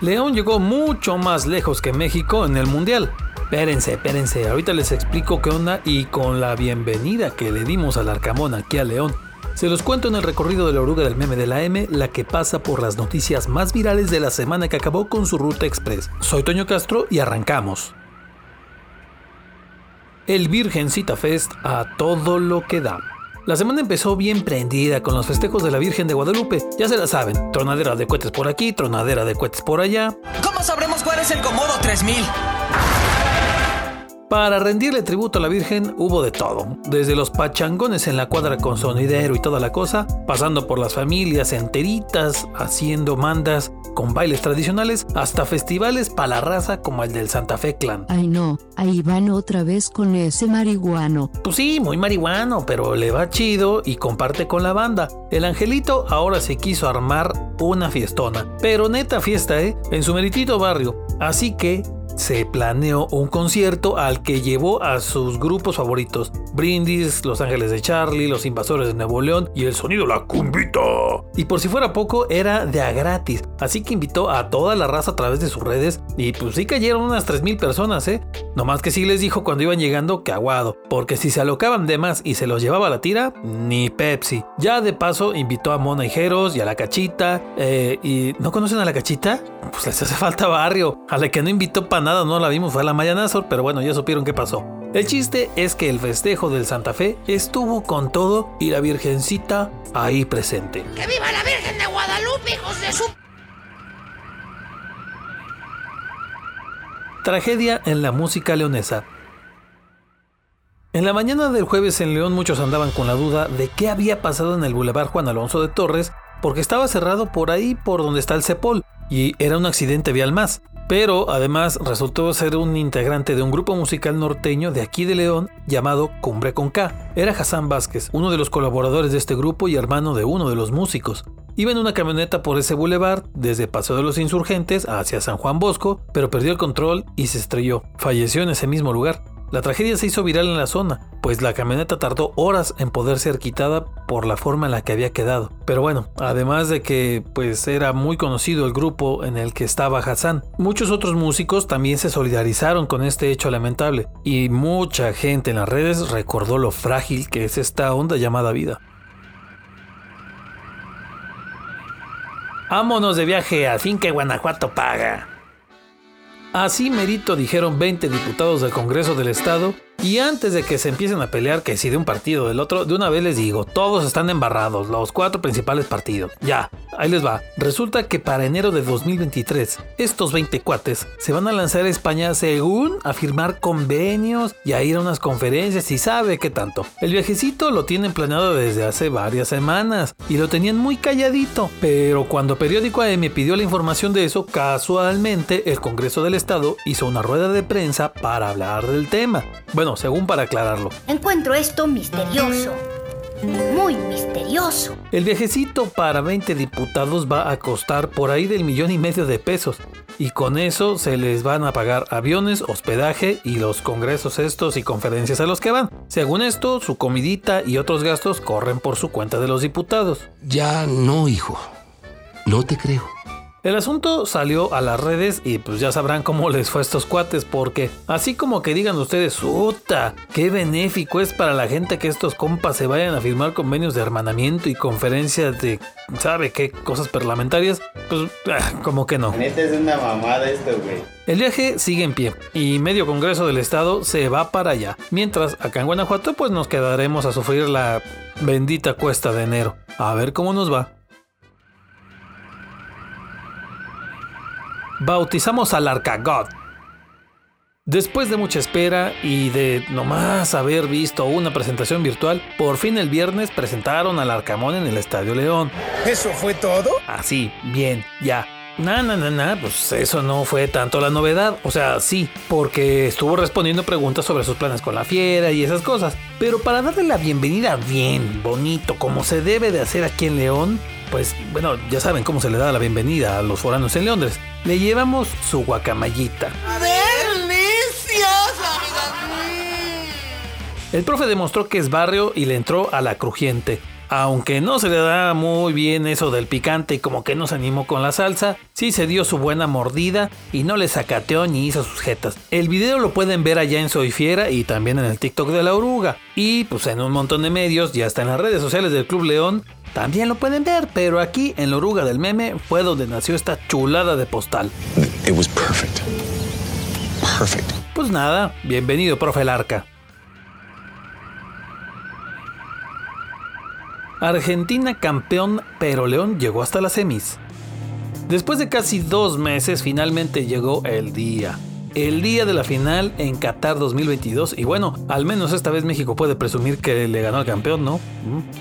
León llegó mucho más lejos que México en el Mundial. Espérense, espérense, ahorita les explico qué onda y con la bienvenida que le dimos al Arcamón aquí a León. Se los cuento en el recorrido de la oruga del meme de la M, la que pasa por las noticias más virales de la semana que acabó con su ruta express. Soy Toño Castro y arrancamos. El Virgencita Fest a todo lo que da. La semana empezó bien prendida con los festejos de la Virgen de Guadalupe. Ya se la saben, tronadera de cohetes por aquí, tronadera de cohetes por allá. ¿Cómo sabremos cuál es el Comodo 3000? Para rendirle tributo a la Virgen hubo de todo, desde los pachangones en la cuadra con sonidero y toda la cosa, pasando por las familias enteritas haciendo mandas con bailes tradicionales, hasta festivales para la raza como el del Santa Fe Clan. Ay no, ahí van otra vez con ese marihuano. Pues sí, muy marihuano, pero le va chido y comparte con la banda. El angelito ahora se quiso armar una fiestona, pero neta fiesta, ¿eh? En su meritito barrio. Así que se planeó un concierto al que llevó a sus grupos favoritos: Brindis, Los Ángeles de Charlie, Los Invasores de Nuevo León y el sonido La Cumbita. Y por si fuera poco, era de a gratis, así que invitó a toda la raza a través de sus redes y pues sí cayeron unas 3000 personas, ¿eh? Nomás que sí les dijo cuando iban llegando que aguado, porque si se alocaban de más y se los llevaba a la tira, ni Pepsi. Ya de paso invitó a Mona Ijeros y a la Cachita, eh, y ¿no conocen a la Cachita? Pues les hace falta barrio. A la que no invitó para nada no la vimos fue a la Maya Nazor, pero bueno, ya supieron qué pasó. El chiste es que el festejo del Santa Fe estuvo con todo y la Virgencita ahí presente. ¡Que viva la Virgen de Guadalupe, hijos de su... Tragedia en la música leonesa. En la mañana del jueves en León muchos andaban con la duda de qué había pasado en el Boulevard Juan Alonso de Torres porque estaba cerrado por ahí por donde está el Cepol y era un accidente vial más. Pero además resultó ser un integrante de un grupo musical norteño de aquí de León llamado Cumbre con K. Era Hassan Vázquez, uno de los colaboradores de este grupo y hermano de uno de los músicos. Iba en una camioneta por ese bulevar desde Paseo de los Insurgentes hacia San Juan Bosco, pero perdió el control y se estrelló. Falleció en ese mismo lugar. La tragedia se hizo viral en la zona, pues la camioneta tardó horas en poder ser quitada por la forma en la que había quedado. Pero bueno, además de que pues era muy conocido el grupo en el que estaba Hassan, muchos otros músicos también se solidarizaron con este hecho lamentable y mucha gente en las redes recordó lo frágil que es esta onda llamada vida. Vámonos de viaje a Finca Guanajuato paga. Así merito dijeron 20 diputados del Congreso del Estado y antes de que se empiecen a pelear que si de un partido o del otro, de una vez les digo, todos están embarrados, los cuatro principales partidos. Ya, ahí les va. Resulta que para enero de 2023, estos 20 cuates se van a lanzar a España según a firmar convenios y a ir a unas conferencias y sabe qué tanto. El viajecito lo tienen planeado desde hace varias semanas y lo tenían muy calladito, pero cuando Periódico AM pidió la información de eso, casualmente el Congreso del Estado hizo una rueda de prensa para hablar del tema. Bueno, según para aclararlo. Encuentro esto misterioso. Muy misterioso. El viajecito para 20 diputados va a costar por ahí del millón y medio de pesos. Y con eso se les van a pagar aviones, hospedaje y los congresos estos y conferencias a los que van. Según esto, su comidita y otros gastos corren por su cuenta de los diputados. Ya no, hijo. No te creo. El asunto salió a las redes y pues ya sabrán cómo les fue a estos cuates porque así como que digan ustedes, ¡Uta! ¡Qué benéfico es para la gente que estos compas se vayan a firmar convenios de hermanamiento y conferencias de, ¿sabe qué? Cosas parlamentarias? Pues ah, como que no. Neta es una mamada esto, güey. El viaje sigue en pie y medio Congreso del Estado se va para allá. Mientras acá en Guanajuato pues nos quedaremos a sufrir la bendita cuesta de enero. A ver cómo nos va. Bautizamos al Arcagod. Después de mucha espera y de nomás haber visto una presentación virtual, por fin el viernes presentaron al Arcamón en el Estadio León. ¿Eso fue todo? Así, bien, ya. Na, na, na, na, pues eso no fue tanto la novedad. O sea, sí, porque estuvo respondiendo preguntas sobre sus planes con la fiera y esas cosas. Pero para darle la bienvenida bien, bonito, como se debe de hacer aquí en León, pues bueno, ya saben cómo se le da la bienvenida a los foranos en Londres. Le llevamos su guacamayita. A ver, El profe demostró que es barrio y le entró a la crujiente. Aunque no se le da muy bien eso del picante y como que no se animó con la salsa, sí se dio su buena mordida y no le sacateó ni hizo sus jetas. El video lo pueden ver allá en Soy Fiera y también en el TikTok de la oruga. Y pues en un montón de medios, ya está en las redes sociales del Club León, también lo pueden ver, pero aquí en la oruga del meme fue donde nació esta chulada de postal. It was perfect. Perfect. Pues nada, bienvenido, profe Larca. Argentina campeón, pero León llegó hasta las semis. Después de casi dos meses, finalmente llegó el día. El día de la final en Qatar 2022. Y bueno, al menos esta vez México puede presumir que le ganó al campeón, ¿no?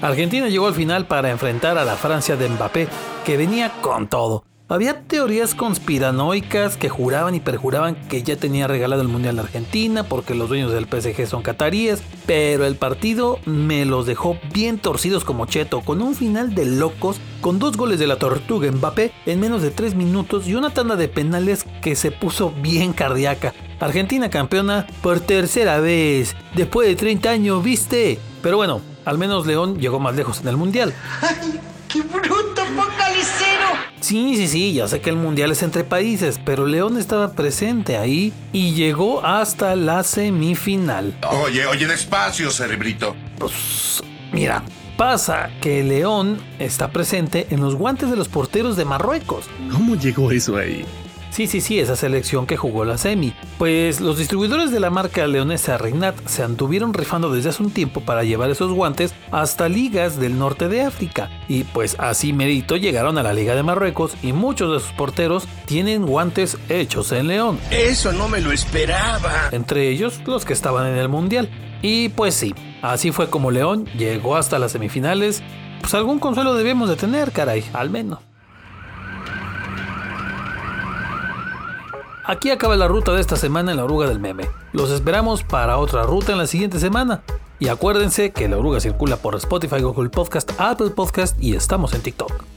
Argentina llegó al final para enfrentar a la Francia de Mbappé, que venía con todo. Había teorías conspiranoicas que juraban y perjuraban que ya tenía regalado el Mundial de Argentina porque los dueños del PSG son cataríes, pero el partido me los dejó bien torcidos como cheto, con un final de locos, con dos goles de la tortuga Mbappé en menos de tres minutos y una tanda de penales que se puso bien cardíaca. Argentina campeona por tercera vez, después de 30 años, ¿viste? Pero bueno, al menos León llegó más lejos en el Mundial. ¡Ay, qué bruto focalicero! Sí, sí, sí, ya sé que el mundial es entre países, pero León estaba presente ahí y llegó hasta la semifinal. Oye, oye, despacio, cerebrito. Pues, mira, pasa que León está presente en los guantes de los porteros de Marruecos. ¿Cómo llegó eso ahí? Sí, sí, sí, esa selección que jugó la semi. Pues los distribuidores de la marca leonesa Regnat se anduvieron rifando desde hace un tiempo para llevar esos guantes hasta ligas del norte de África. Y pues así merito llegaron a la Liga de Marruecos y muchos de sus porteros tienen guantes hechos en León. Eso no me lo esperaba. Entre ellos los que estaban en el Mundial. Y pues sí, así fue como León llegó hasta las semifinales. Pues algún consuelo debemos de tener, caray, al menos. Aquí acaba la ruta de esta semana en la oruga del meme. Los esperamos para otra ruta en la siguiente semana. Y acuérdense que la oruga circula por Spotify, Google Podcast, Apple Podcast y estamos en TikTok.